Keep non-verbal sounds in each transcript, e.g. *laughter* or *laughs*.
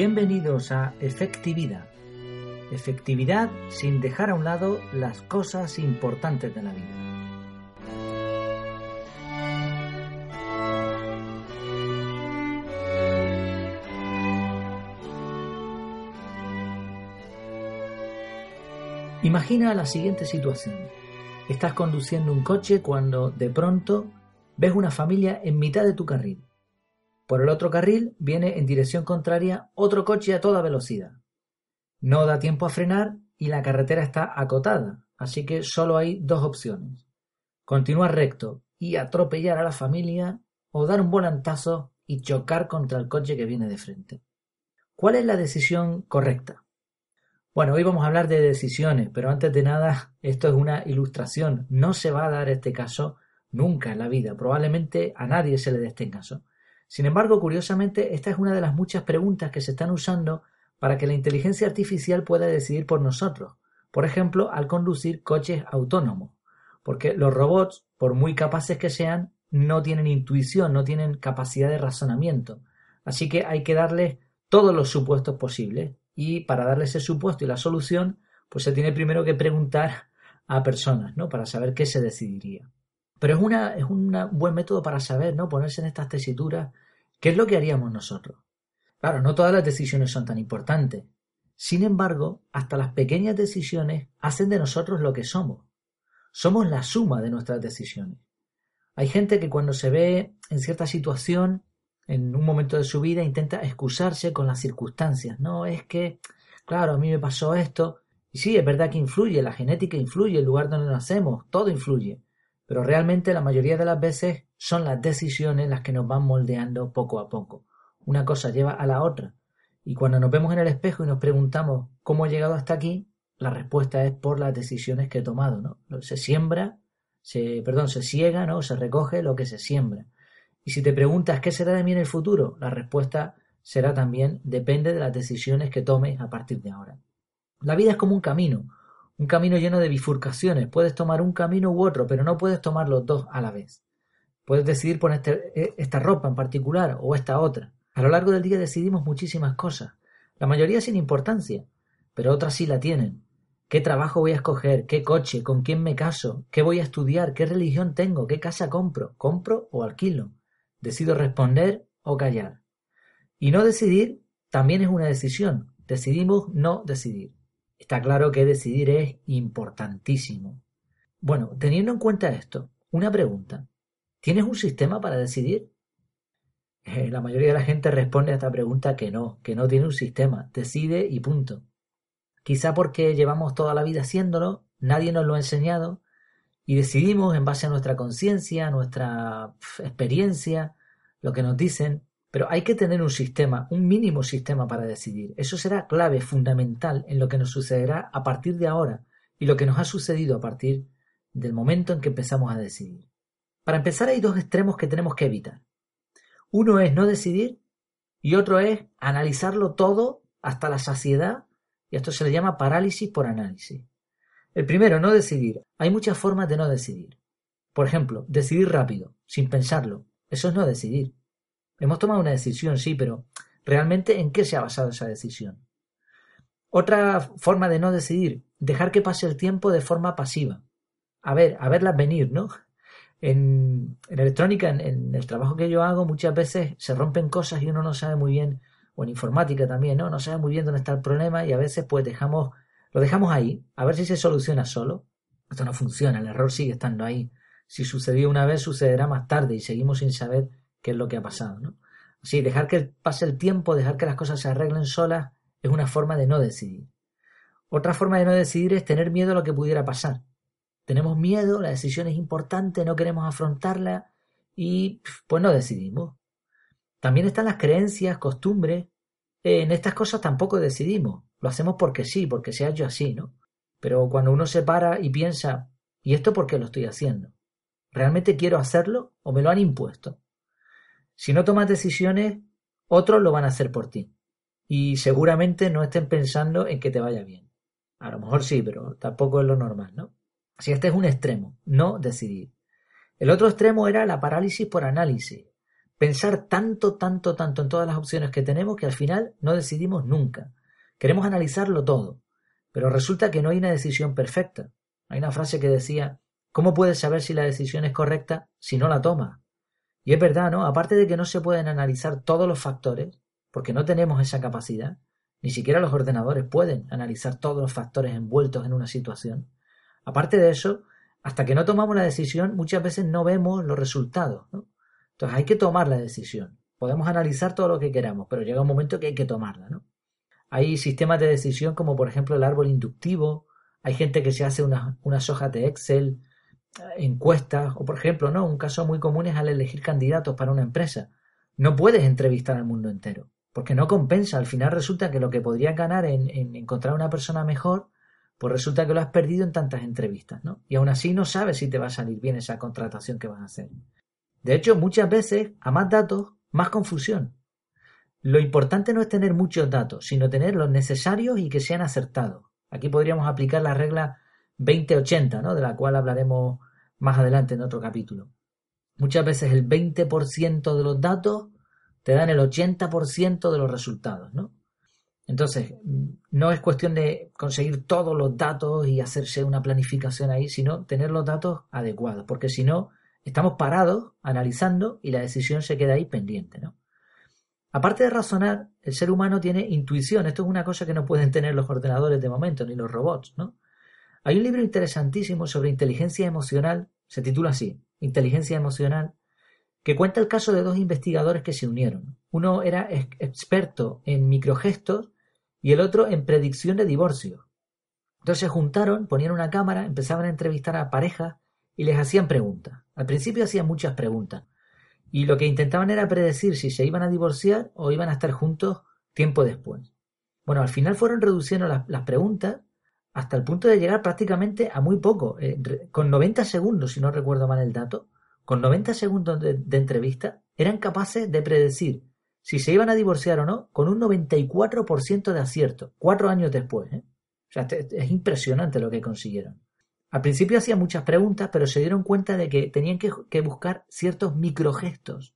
Bienvenidos a Efectividad. Efectividad sin dejar a un lado las cosas importantes de la vida. Imagina la siguiente situación. Estás conduciendo un coche cuando de pronto ves una familia en mitad de tu carril. Por el otro carril viene en dirección contraria otro coche a toda velocidad. No da tiempo a frenar y la carretera está acotada, así que solo hay dos opciones. Continuar recto y atropellar a la familia o dar un volantazo y chocar contra el coche que viene de frente. ¿Cuál es la decisión correcta? Bueno, hoy vamos a hablar de decisiones, pero antes de nada, esto es una ilustración. No se va a dar este caso nunca en la vida. Probablemente a nadie se le dé este caso. Sin embargo, curiosamente, esta es una de las muchas preguntas que se están usando para que la inteligencia artificial pueda decidir por nosotros. Por ejemplo, al conducir coches autónomos. Porque los robots, por muy capaces que sean, no tienen intuición, no tienen capacidad de razonamiento. Así que hay que darles todos los supuestos posibles. Y para darle ese supuesto y la solución, pues se tiene primero que preguntar a personas, ¿no? Para saber qué se decidiría. Pero es, una, es un buen método para saber, ¿no? Ponerse en estas tesituras, ¿qué es lo que haríamos nosotros? Claro, no todas las decisiones son tan importantes. Sin embargo, hasta las pequeñas decisiones hacen de nosotros lo que somos. Somos la suma de nuestras decisiones. Hay gente que cuando se ve en cierta situación, en un momento de su vida, intenta excusarse con las circunstancias. No, es que, claro, a mí me pasó esto. Y sí, es verdad que influye, la genética influye, el lugar donde nacemos, todo influye pero realmente la mayoría de las veces son las decisiones las que nos van moldeando poco a poco. Una cosa lleva a la otra. Y cuando nos vemos en el espejo y nos preguntamos cómo he llegado hasta aquí, la respuesta es por las decisiones que he tomado, ¿no? Se siembra, se, perdón, se ciega, ¿no? Se recoge lo que se siembra. Y si te preguntas qué será de mí en el futuro, la respuesta será también depende de las decisiones que tomes a partir de ahora. La vida es como un camino, un camino lleno de bifurcaciones. Puedes tomar un camino u otro, pero no puedes tomar los dos a la vez. Puedes decidir poner e, esta ropa en particular o esta otra. A lo largo del día decidimos muchísimas cosas, la mayoría sin importancia, pero otras sí la tienen. ¿Qué trabajo voy a escoger? ¿Qué coche? ¿Con quién me caso? ¿Qué voy a estudiar? ¿Qué religión tengo? ¿Qué casa compro? ¿Compro o alquilo? ¿Decido responder o callar? Y no decidir también es una decisión. Decidimos no decidir. Está claro que decidir es importantísimo. Bueno, teniendo en cuenta esto, una pregunta. ¿Tienes un sistema para decidir? Eh, la mayoría de la gente responde a esta pregunta que no, que no tiene un sistema, decide y punto. Quizá porque llevamos toda la vida haciéndolo, nadie nos lo ha enseñado y decidimos en base a nuestra conciencia, nuestra experiencia, lo que nos dicen, pero hay que tener un sistema, un mínimo sistema para decidir. Eso será clave, fundamental en lo que nos sucederá a partir de ahora y lo que nos ha sucedido a partir del momento en que empezamos a decidir. Para empezar hay dos extremos que tenemos que evitar. Uno es no decidir y otro es analizarlo todo hasta la saciedad y esto se le llama parálisis por análisis. El primero, no decidir. Hay muchas formas de no decidir. Por ejemplo, decidir rápido, sin pensarlo. Eso es no decidir. Hemos tomado una decisión, sí, pero ¿realmente en qué se ha basado esa decisión? Otra forma de no decidir, dejar que pase el tiempo de forma pasiva. A ver, a verlas venir, ¿no? En, electrónica, en, el trabajo que yo hago, muchas veces se rompen cosas y uno no sabe muy bien, o en informática también, ¿no? No sabe muy bien dónde está el problema y a veces pues dejamos, lo dejamos ahí, a ver si se soluciona solo. Esto no funciona, el error sigue estando ahí. Si sucedió una vez, sucederá más tarde y seguimos sin saber es lo que ha pasado, ¿no? Dejar que pase el tiempo, dejar que las cosas se arreglen solas, es una forma de no decidir. Otra forma de no decidir es tener miedo a lo que pudiera pasar. Tenemos miedo, la decisión es importante, no queremos afrontarla y pues no decidimos. También están las creencias, costumbres. En estas cosas tampoco decidimos. Lo hacemos porque sí, porque se ha hecho así, ¿no? Pero cuando uno se para y piensa, ¿y esto por qué lo estoy haciendo? ¿Realmente quiero hacerlo o me lo han impuesto? Si no tomas decisiones, otros lo van a hacer por ti. Y seguramente no estén pensando en que te vaya bien. A lo mejor sí, pero tampoco es lo normal, ¿no? Si este es un extremo, no decidir. El otro extremo era la parálisis por análisis. pensar tanto, tanto, tanto en todas las opciones que tenemos que al final no decidimos nunca. Queremos analizarlo todo, pero resulta que no hay una decisión perfecta. Hay una frase que decía, ¿cómo puedes saber si la decisión es correcta si no la tomas? Y es verdad, ¿no? Aparte de que no se pueden analizar todos los factores, porque no tenemos esa capacidad, ni siquiera los ordenadores pueden analizar todos los factores envueltos en una situación. Aparte de eso, hasta que no tomamos la decisión, muchas veces no vemos los resultados. Entonces hay que tomar la decisión. Podemos analizar todo lo que queramos, pero llega un momento que hay que tomarla. ¿no? Hay sistemas de decisión como por ejemplo el árbol inductivo, hay gente que se hace unas, unas hojas de Excel, encuestas, o por ejemplo, ¿no? un caso muy común es al elegir candidatos para una empresa. No puedes entrevistar al mundo entero, porque no compensa. Al final resulta que lo que podrías ganar en, en encontrar una persona mejor, pues resulta que lo has perdido en tantas entrevistas, ¿no? Y aún así no sabes si te va a salir bien esa contratación que vas a hacer. De hecho, muchas veces, a más datos, más confusión. Lo importante no es tener muchos datos, sino tener los necesarios y que sean acertados. Aquí podríamos aplicar la regla 20-80, ¿no? de la cual hablaremos más adelante en otro capítulo. Muchas veces el 20% de los datos te dan el 80% de los resultados, ¿no? Entonces, no es cuestión de conseguir todos los datos y hacerse una planificación ahí, sino tener los datos adecuados, porque si no, Estamos parados, analizando, y la decisión se queda ahí pendiente, ¿no? Aparte de razonar, el ser humano tiene intuición. Esto es una cosa que no pueden tener los ordenadores de momento, ni los robots, ¿no? Hay un libro interesantísimo sobre inteligencia emocional, se titula así, Inteligencia emocional, que cuenta el caso de dos investigadores que se unieron. Uno era experto en microgestos y el otro en predicción de divorcio. Entonces se juntaron, ponían una cámara, empezaban a entrevistar a parejas y les hacían preguntas. Al principio hacían muchas preguntas y lo que intentaban era predecir si se iban a divorciar o iban a estar juntos tiempo después. Bueno, al final fueron reduciendo las, preguntas hasta el punto de llegar prácticamente a muy poco, eh, con 90 segundos, si no recuerdo mal el dato, con 90 segundos de, entrevista, eran capaces de predecir si se iban a divorciar o no con un 94% de acierto, cuatro años después. ¿eh? Es impresionante lo que consiguieron. Al principio hacían muchas preguntas, pero se dieron cuenta de que tenían que, buscar ciertos microgestos.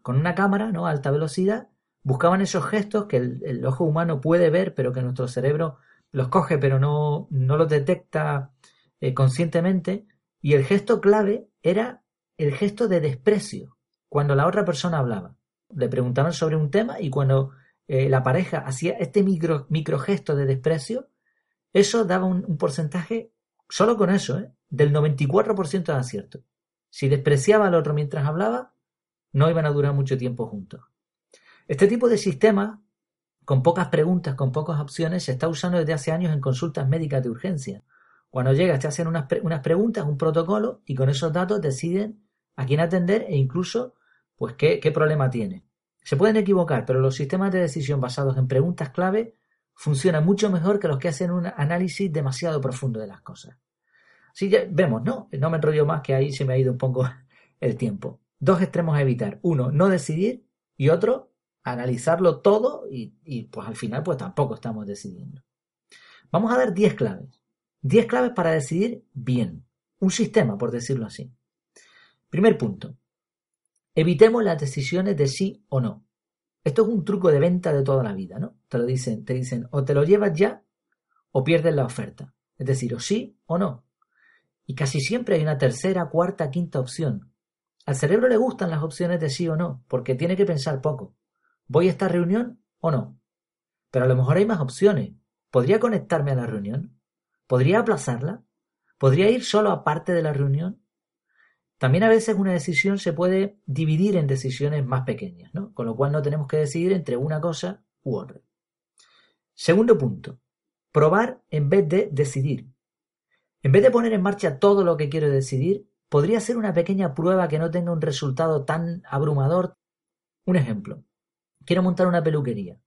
Con una cámara ¿no? a alta velocidad, buscaban esos gestos que el, ojo humano puede ver, pero que nuestro cerebro los coge, pero no, no los detecta eh, conscientemente. Y el gesto clave era el gesto de desprecio, cuando la otra persona hablaba. Le preguntaban sobre un tema y cuando eh, la pareja hacía este micro, microgesto de desprecio, eso daba un porcentaje Solo con eso, ¿eh? del 94% de acierto. Si despreciaba al otro mientras hablaba, no iban a durar mucho tiempo juntos. Este tipo de sistema, con pocas preguntas, con pocas opciones, se está usando desde hace años en consultas médicas de urgencia. Cuando llegas te hacen unas, preguntas, un protocolo, y con esos datos deciden a quién atender e incluso pues qué, qué problema tiene. Se pueden equivocar, pero los sistemas de decisión basados en preguntas clave funcionan mucho mejor que los que hacen un análisis demasiado profundo de las cosas. Así que vemos, ¿no? No me enrollo más que ahí se me ha ido un poco *laughs* el tiempo. Dos extremos a evitar. Uno, no decidir y otro, analizarlo todo y, pues al final pues tampoco estamos decidiendo. Vamos a dar 10 claves. 10 claves para decidir bien. Un sistema, por decirlo así. Primer punto. Evitemos las decisiones de sí o no. Esto es un truco de venta de toda la vida, ¿no? Te lo dicen, te dicen o te lo llevas ya o pierdes la oferta. Es decir, o sí o no. Y casi siempre hay una tercera, cuarta, quinta opción. Al cerebro le gustan las opciones de sí o no, porque tiene que pensar poco. ¿Voy a esta reunión o no? Pero a lo mejor hay más opciones. ¿Podría conectarme a la reunión? ¿Podría aplazarla? ¿Podría ir solo a parte de la reunión? También a veces una decisión se puede dividir en decisiones más pequeñas, ¿no? Con lo cual no tenemos que decidir entre una cosa u otra. Segundo punto. Probar en vez de decidir. En vez de poner en marcha todo lo que quiero decidir, podría ser una pequeña prueba que no tenga un resultado tan abrumador. Un ejemplo. Quiero montar una peluquería.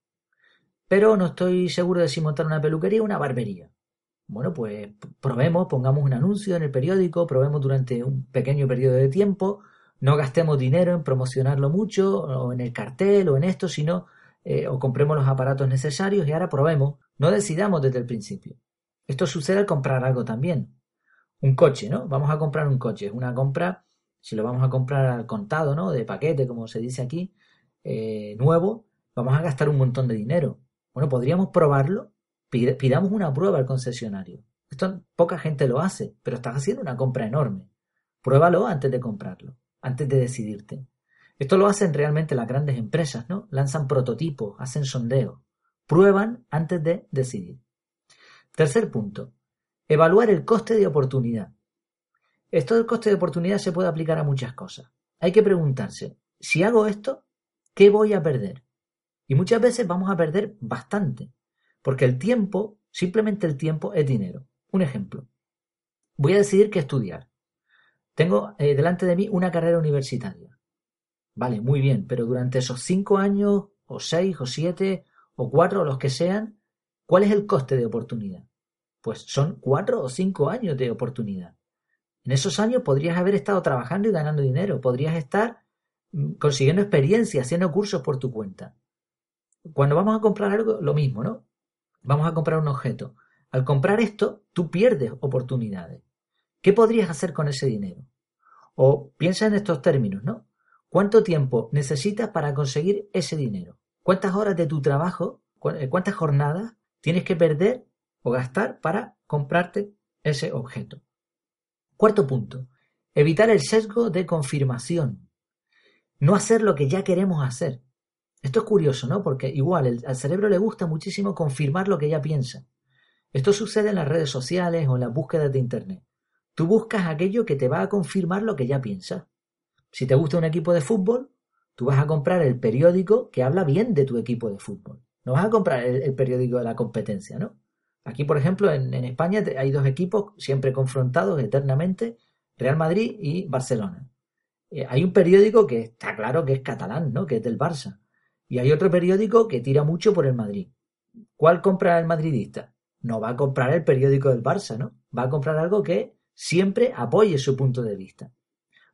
Pero no estoy seguro de si montar una peluquería o una barbería. Bueno, pues probemos, pongamos un anuncio en el periódico, probemos durante un pequeño periodo de tiempo, no gastemos dinero en promocionarlo mucho, o en el cartel, o en esto, sino, eh, o compremos los aparatos necesarios y ahora probemos, no decidamos desde el principio. Esto sucede al comprar algo también. Un coche, ¿no? Vamos a comprar un coche, es una compra si lo vamos a comprar al contado, ¿no? De paquete, como se dice aquí, eh, nuevo, vamos a gastar un montón de dinero. Bueno, podríamos probarlo, pidamos una prueba al concesionario. Esto poca gente lo hace, pero estás haciendo una compra enorme. Pruébalo antes de comprarlo, antes de decidirte. Esto lo hacen realmente las grandes empresas, ¿no? Lanzan prototipos, hacen sondeos, prueban antes de decidir. Tercer punto, evaluar el coste de oportunidad. Esto del coste de oportunidad se puede aplicar a muchas cosas. Hay que preguntarse, si hago esto, ¿qué voy a perder? Y muchas veces vamos a perder bastante, porque el tiempo, simplemente el tiempo, es dinero. Un ejemplo. Voy a decidir qué estudiar. Tengo eh, delante de mí una carrera universitaria. Vale, muy bien, pero durante esos cinco años, o seis, o siete, o cuatro, o los que sean, ¿cuál es el coste de oportunidad? Pues son cuatro o cinco años de oportunidad. En esos años podrías haber estado trabajando y ganando dinero, podrías estar consiguiendo experiencia, haciendo cursos por tu cuenta. Cuando vamos a comprar algo, lo mismo, ¿no? Vamos a comprar un objeto. Al comprar esto, tú pierdes oportunidades. ¿Qué podrías hacer con ese dinero? O piensa en estos términos, ¿no? ¿Cuánto tiempo necesitas para conseguir ese dinero? ¿Cuántas horas de tu trabajo, eh, cuántas jornadas tienes que perder o gastar para comprarte ese objeto? Cuarto punto, evitar el sesgo de confirmación. No hacer lo que ya queremos hacer. Esto es curioso, ¿no? Porque igual al cerebro le gusta muchísimo confirmar lo que ya piensa. Esto sucede en las redes sociales o en las búsquedas de Internet. Tú buscas aquello que te va a confirmar lo que ya piensas. Si te gusta un equipo de fútbol, tú vas a comprar el periódico que habla bien de tu equipo de fútbol. No vas a comprar el, periódico de la competencia, ¿no? Aquí, por ejemplo, en, España hay dos equipos siempre confrontados eternamente, Real Madrid y Barcelona. Eh, hay un periódico que está claro que es catalán, ¿no? Que es del Barça. Y hay otro periódico que tira mucho por el Madrid. ¿Cuál compra el madridista? No va a comprar el periódico del Barça, ¿no? Va a comprar algo que siempre apoye su punto de vista.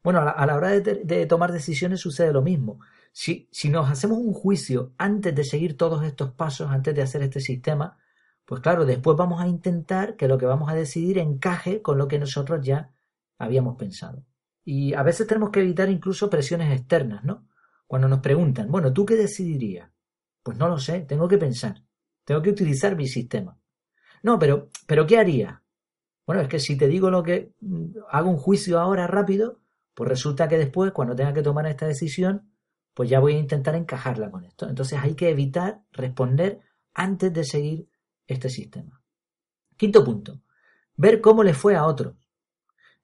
Bueno, a la, hora de, tomar decisiones sucede lo mismo. Si, si nos hacemos un juicio antes de seguir todos estos pasos, antes de hacer este sistema, pues claro, después vamos a intentar que lo que vamos a decidir encaje con lo que nosotros ya habíamos pensado. Y a veces tenemos que evitar incluso presiones externas, ¿no? Cuando nos preguntan, bueno, ¿tú qué decidirías? Pues no lo sé, tengo que pensar, tengo que utilizar mi sistema. No, pero, pero ¿qué haría? Bueno, es que si te digo lo que mm, hago un juicio ahora rápido, pues resulta que después, cuando tenga que tomar esta decisión, pues ya voy a intentar encajarla con esto. Entonces hay que evitar responder antes de seguir este sistema. Quinto punto, ver cómo le fue a otros.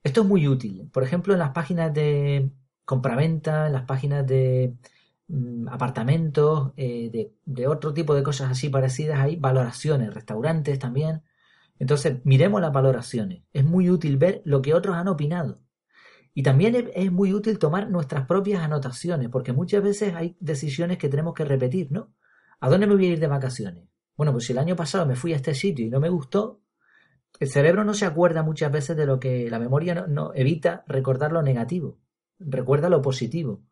Esto es muy útil. Por ejemplo, en las páginas de, compraventa, en las páginas de mm, apartamentos, eh, de, otro tipo de cosas así parecidas, hay valoraciones, restaurantes también. Entonces, miremos las valoraciones. Es muy útil ver lo que otros han opinado. Y también es, muy útil tomar nuestras propias anotaciones, porque muchas veces hay decisiones que tenemos que repetir, ¿no? ¿A dónde me voy a ir de vacaciones? Bueno, pues si el año pasado me fui a este sitio y no me gustó, el cerebro no se acuerda muchas veces de lo que la memoria no evita recordar lo negativo recuerda lo positivo.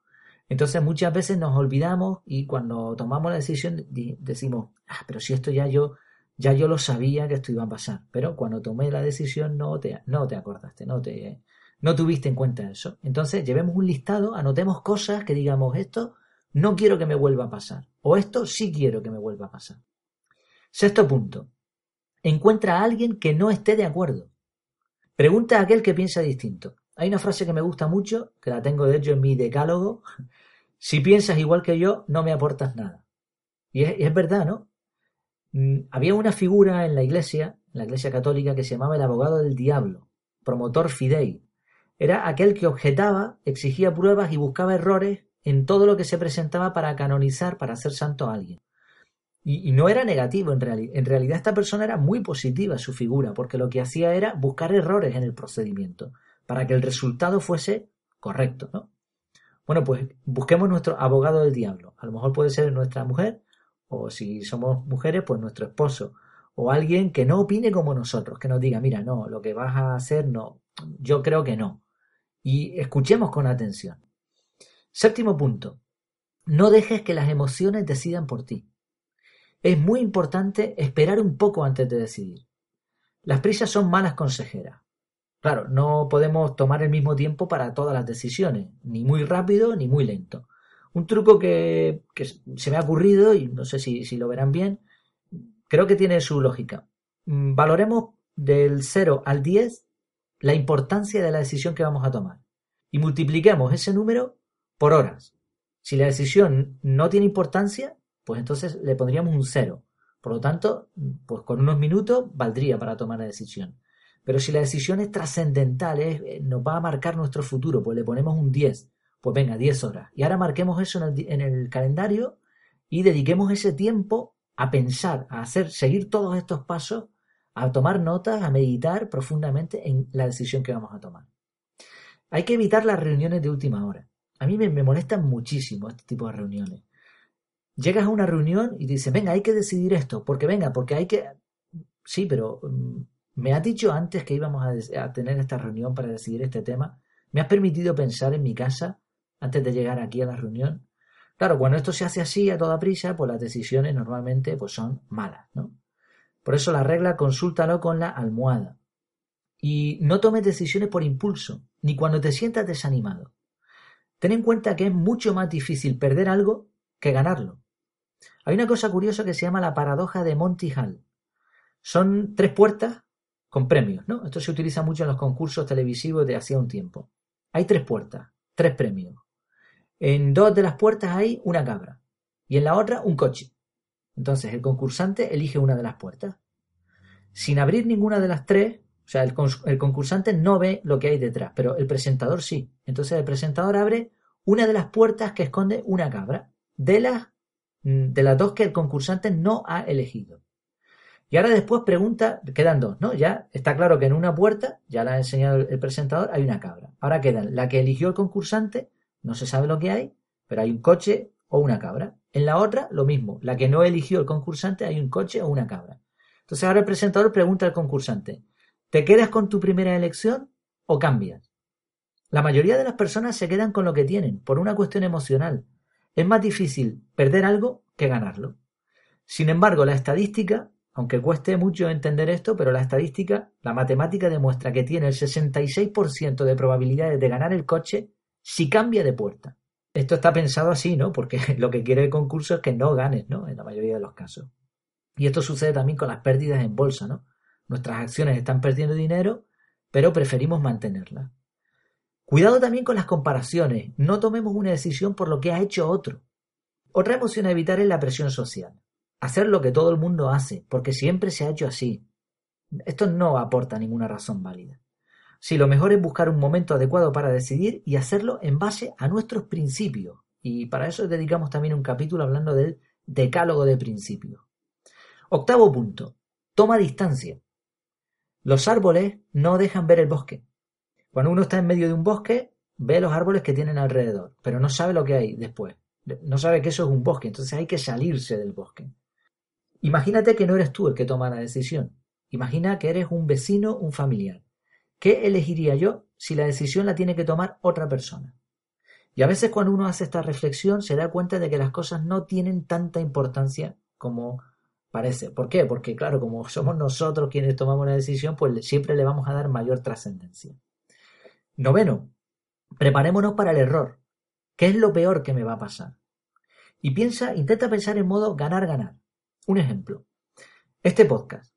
Entonces muchas veces nos olvidamos y cuando tomamos la decisión decimos, ah, pero si esto ya yo, ya yo lo sabía que esto iba a pasar. Pero cuando tomé la decisión no te, no te acordaste, no te, no tuviste en cuenta eso. Entonces llevemos un listado, anotemos cosas que digamos esto no quiero que me vuelva a pasar. O esto sí quiero que me vuelva a pasar. Sexto punto. Encuentra a alguien que no esté de acuerdo. Pregunta a aquel que piensa distinto. Hay una frase que me gusta mucho, que la tengo de hecho en mi decálogo. *laughs* Si piensas igual que yo, no me aportas nada. Y es, verdad, ¿no? Mm, había una figura en la iglesia, en la iglesia católica, que se llamaba el abogado del diablo, promotor fidei. Era aquel que objetaba, exigía pruebas y buscaba errores en todo lo que se presentaba para canonizar, para hacer santo a alguien. Y, no era negativo en realidad. En realidad esta persona era muy positiva su figura, porque lo que hacía era buscar errores en el procedimiento para que el resultado fuese correcto, ¿no? Bueno, pues busquemos nuestro abogado del diablo. A lo mejor puede ser nuestra mujer, o si somos mujeres, pues nuestro esposo, o alguien que no opine como nosotros, que nos diga, mira, no, lo que vas a hacer no, yo creo que no. Y escuchemos con atención. Séptimo punto, no dejes que las emociones decidan por ti. Es muy importante esperar un poco antes de decidir. Las prisas son malas consejeras. Claro, no podemos tomar el mismo tiempo para todas las decisiones, ni muy rápido ni muy lento. Un truco que, se me ha ocurrido, y no sé si, si lo verán bien, creo que tiene su lógica. Mm, valoremos del 0 al 10 la importancia de la decisión que vamos a tomar y multipliquemos ese número por horas. Si la decisión no tiene importancia, pues entonces le pondríamos un 0. Por lo tanto, pues con unos minutos valdría para tomar la decisión. Pero si la decisión es trascendental, eh, nos va a marcar nuestro futuro, pues le ponemos un 10. Pues venga, 10 horas. Y ahora marquemos eso en el, en el calendario y dediquemos ese tiempo a pensar, a hacer, seguir todos estos pasos, a tomar notas, a meditar profundamente en la decisión que vamos a tomar. Hay que evitar las reuniones de última hora. A mí me, me molestan muchísimo este tipo de reuniones. Llegas a una reunión y dices, venga, hay que decidir esto, porque venga, porque hay que... Sí, pero mm, me has dicho antes que íbamos a, tener esta reunión para decidir este tema. ¿Me has permitido pensar en mi casa antes de llegar aquí a la reunión? Claro, cuando esto se hace así a toda prisa, pues las decisiones normalmente pues son malas, ¿no? Por eso la regla consúltalo con la almohada. Y no tomes decisiones por impulso, ni cuando te sientas desanimado. Ten en cuenta que es mucho más difícil perder algo que ganarlo. Hay una cosa curiosa que se llama la paradoja de Monty Hall. Son tres puertas con premios, ¿no? Esto se utiliza mucho en los concursos televisivos de hacía un tiempo. Hay tres puertas, tres premios. En dos de las puertas hay una cabra y en la otra un coche. Entonces el concursante elige una de las puertas. Sin abrir ninguna de las tres, o sea, el, el, concursante no ve lo que hay detrás, pero el presentador sí. Entonces el presentador abre una de las puertas que esconde una cabra, de las, de las dos que el concursante no ha elegido. Y ahora después pregunta, quedan dos, ¿no? Ya está claro que en una puerta, ya la ha enseñado el presentador, hay una cabra. Ahora quedan la que eligió el concursante, no se sabe lo que hay, pero hay un coche o una cabra. En la otra, lo mismo, la que no eligió el concursante, hay un coche o una cabra. Entonces ahora el presentador pregunta al concursante, ¿te quedas con tu primera elección o cambias? La mayoría de las personas se quedan con lo que tienen, por una cuestión emocional. Es más difícil perder algo que ganarlo. Sin embargo, la estadística aunque cueste mucho entender esto, pero la estadística, la matemática demuestra que tiene el 66% de probabilidades de ganar el coche si cambia de puerta. Esto está pensado así, ¿no? Porque *laughs* lo que quiere el concurso es que no ganes, ¿no? En la mayoría de los casos. Y esto sucede también con las pérdidas en bolsa, ¿no? Nuestras acciones están perdiendo dinero, pero preferimos mantenerlas. Cuidado también con las comparaciones. No tomemos una decisión por lo que ha hecho otro. Otra emoción a evitar es la presión social hacer lo que todo el mundo hace, porque siempre se ha hecho así. Esto no aporta ninguna razón válida. Si lo mejor es buscar un momento adecuado para decidir y hacerlo en base a nuestros principios. Y para eso dedicamos también un capítulo hablando del decálogo de principios. Octavo punto. Toma distancia. Los árboles no dejan ver el bosque. Cuando uno está en medio de un bosque, ve los árboles que tienen alrededor, pero no sabe lo que hay después. No sabe que eso es un bosque, entonces hay que salirse del bosque. Imagínate que no eres tú el que toma la decisión. Imagina que eres un vecino, un familiar. ¿Qué elegiría yo si la decisión la tiene que tomar otra persona? Y a veces cuando uno hace esta reflexión se da cuenta de que las cosas no tienen tanta importancia como parece. ¿Por qué? Porque claro, como somos nosotros quienes tomamos la decisión, pues siempre le vamos a dar mayor trascendencia. Noveno, preparémonos para el error. ¿Qué es lo peor que me va a pasar? Y piensa, intenta pensar en modo ganar-ganar. Un ejemplo. Este podcast.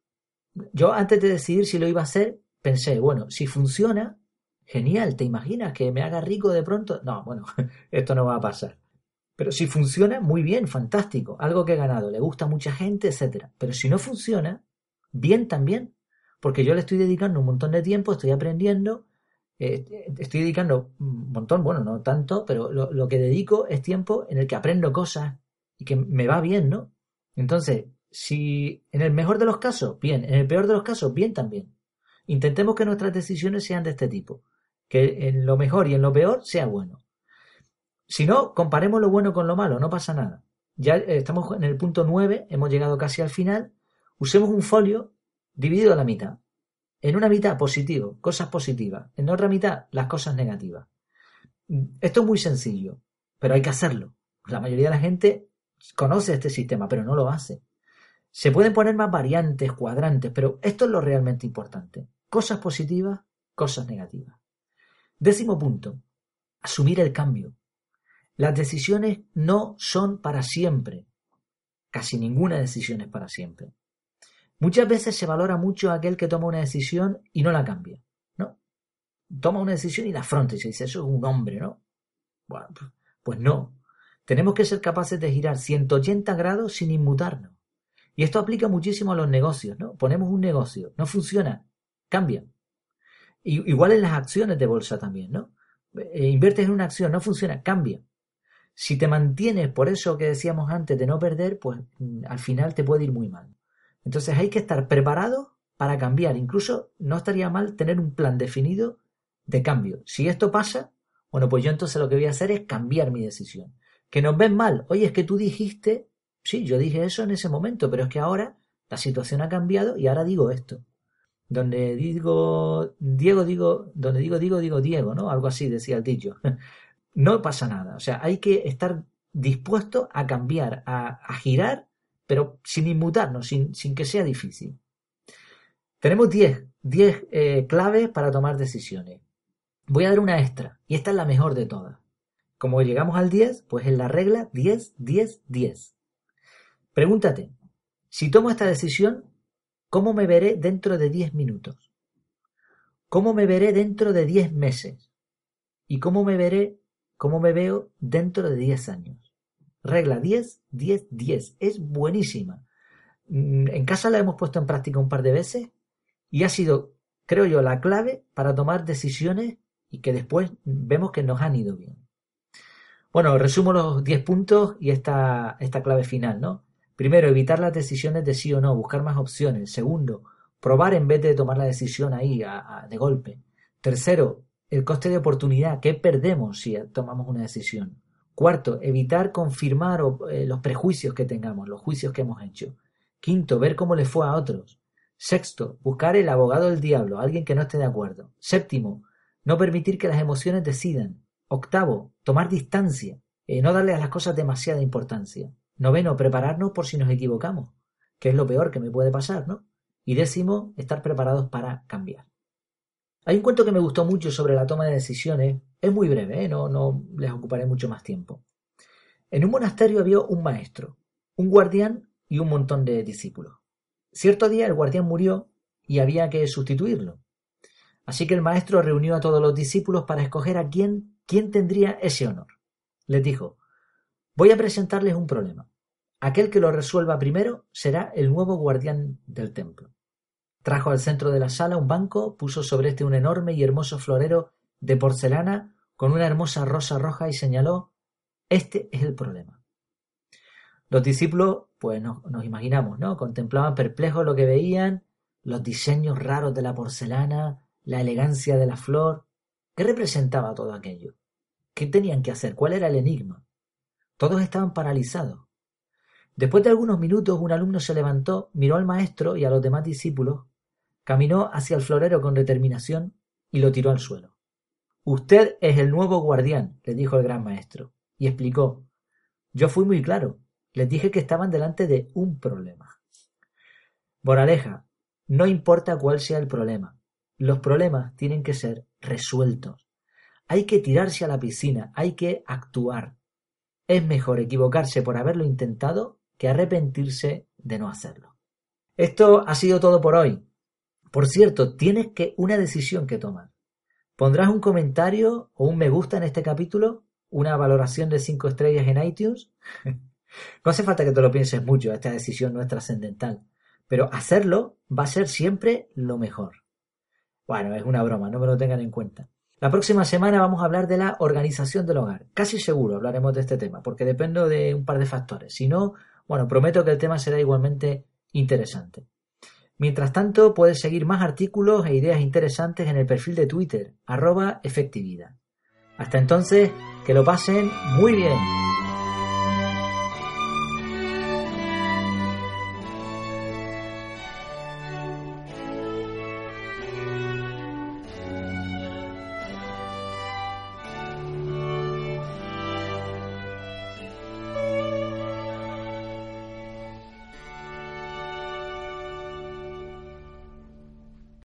Yo antes de decidir si lo iba a hacer, pensé, bueno, si funciona, genial, ¿te imaginas que me haga rico de pronto? No, bueno, *laughs* esto no va a pasar. Pero si funciona, muy bien, fantástico, algo que he ganado, le gusta a mucha gente, etc. Pero si no funciona, bien también, porque yo le estoy dedicando un montón de tiempo, estoy aprendiendo, eh, estoy dedicando un montón, bueno, no tanto, pero lo que dedico es tiempo en el que aprendo cosas y que me va bien, ¿no? Entonces, si en el mejor de los casos, bien, en el peor de los casos, bien también. Intentemos que nuestras decisiones sean de este tipo, que en lo mejor y en lo peor sea bueno. Si no, comparemos lo bueno con lo malo, no pasa nada. Ya eh, estamos en el punto 9, hemos llegado casi al final. Usemos un folio dividido a la mitad. En una mitad positivo, cosas positivas. En otra mitad, las cosas negativas. Esto es muy sencillo, pero hay que hacerlo. La mayoría de la gente conoce este sistema, pero no lo hace. Se pueden poner más variantes, cuadrantes, pero esto es lo realmente importante. Cosas positivas, cosas negativas. Décimo punto, asumir el cambio. Las decisiones no son para siempre. Casi ninguna decisión es para siempre. Muchas veces se valora mucho aquel que toma una decisión y no la cambia. ¿no? Toma una decisión y la afronta y se dice, eso es un hombre, ¿no? Bueno, pues no. Tenemos que ser capaces de girar 180 grados sin inmutarnos. Y esto aplica muchísimo a los negocios, ¿no? Ponemos un negocio, no funciona, cambia. igual en las acciones de bolsa también, ¿no? Eh, inviertes en una acción, no funciona, cambia. Si te mantienes por eso que decíamos antes de no perder, pues mm, al final te puede ir muy mal. Entonces hay que estar preparado para cambiar. Incluso no estaría mal tener un plan definido de cambio. Si esto pasa, bueno, pues yo entonces lo que voy a hacer es cambiar mi decisión que nos ven mal. Oye, es que tú dijiste, sí, yo dije eso en ese momento, pero es que ahora la situación ha cambiado y ahora digo esto. Donde digo Diego, digo, donde digo Diego, digo Diego, ¿no? Algo así decía el dicho. *laughs* No pasa nada. O sea, hay que estar dispuesto a cambiar, a, girar, pero sin inmutarnos, sin, sin que sea difícil. Tenemos 10, 10 eh, claves para tomar decisiones. Voy a dar una extra, y esta es la mejor de todas. Como llegamos al 10, pues en la regla 10, 10, 10. Pregúntate, si tomo esta decisión, ¿cómo me veré dentro de 10 minutos? ¿Cómo me veré dentro de 10 meses? ¿Y cómo me veré, cómo me veo dentro de 10 años? Regla 10, 10, 10. Es buenísima. Mm, en casa la hemos puesto en práctica un par de veces y ha sido, creo yo, la clave para tomar decisiones y que después vemos que nos han ido bien. Bueno, resumo los 10 puntos y esta, esta clave final, ¿no? Primero, evitar las decisiones de sí o no, buscar más opciones. Segundo, probar en vez de tomar la decisión ahí de golpe. Tercero, el coste de oportunidad. ¿Qué perdemos si tomamos una decisión? Cuarto, evitar confirmar eh, los prejuicios que tengamos, los juicios que hemos hecho. Quinto, ver cómo le fue a otros. Sexto, buscar el abogado del diablo, alguien que no esté de acuerdo. Séptimo, no permitir que las emociones decidan. Octavo, tomar distancia, eh, no darle a las cosas demasiada importancia. Noveno, prepararnos por si nos equivocamos, que es lo peor que me puede pasar, ¿no? Y décimo, estar preparados para cambiar. Hay un cuento que me gustó mucho sobre la toma de decisiones, es muy breve, ¿eh? no, no les ocuparé mucho más tiempo. En un monasterio había un maestro, un guardián y un montón de discípulos. Cierto día el guardián murió y había que sustituirlo. Así que el maestro reunió a todos los discípulos para escoger a quién ¿Quién tendría ese honor? Les dijo, voy a presentarles un problema. Aquel que lo resuelva primero será el nuevo guardián del templo. Trajo al centro de la sala un banco, puso sobre este un enorme y hermoso florero de porcelana con una hermosa rosa roja y señaló, este es el problema. Los discípulos, pues nos, imaginamos, ¿no? Contemplaban perplejos lo que veían, los diseños raros de la porcelana, la elegancia de la flor. ¿Qué representaba todo aquello? ¿Qué tenían que hacer? ¿Cuál era el enigma? Todos estaban paralizados. Después de algunos minutos, un alumno se levantó, miró al maestro y a los demás discípulos, caminó hacia el florero con determinación y lo tiró al suelo. Usted es el nuevo guardián, le dijo el gran maestro, y explicó. Yo fui muy claro. Les dije que estaban delante de un problema. Moraleja, no importa cuál sea el problema, los problemas tienen que ser resueltos. Hay que tirarse a la piscina, hay que actuar. Es mejor equivocarse por haberlo intentado que arrepentirse de no hacerlo. Esto ha sido todo por hoy. Por cierto, tienes que una decisión que tomar. ¿Pondrás un comentario o un me gusta en este capítulo? ¿Una valoración de 5 estrellas en iTunes? *laughs* no hace falta que te lo pienses mucho, esta decisión no es trascendental. Pero hacerlo va a ser siempre lo mejor. Bueno, es una broma, no me lo tengan en cuenta. La próxima semana vamos a hablar de la organización del hogar. Casi seguro hablaremos de este tema, porque depende de un par de factores. Si no, bueno, prometo que el tema será igualmente interesante. Mientras tanto, puedes seguir más artículos e ideas interesantes en el perfil de Twitter, arroba efectividad. Hasta entonces, que lo pasen muy bien.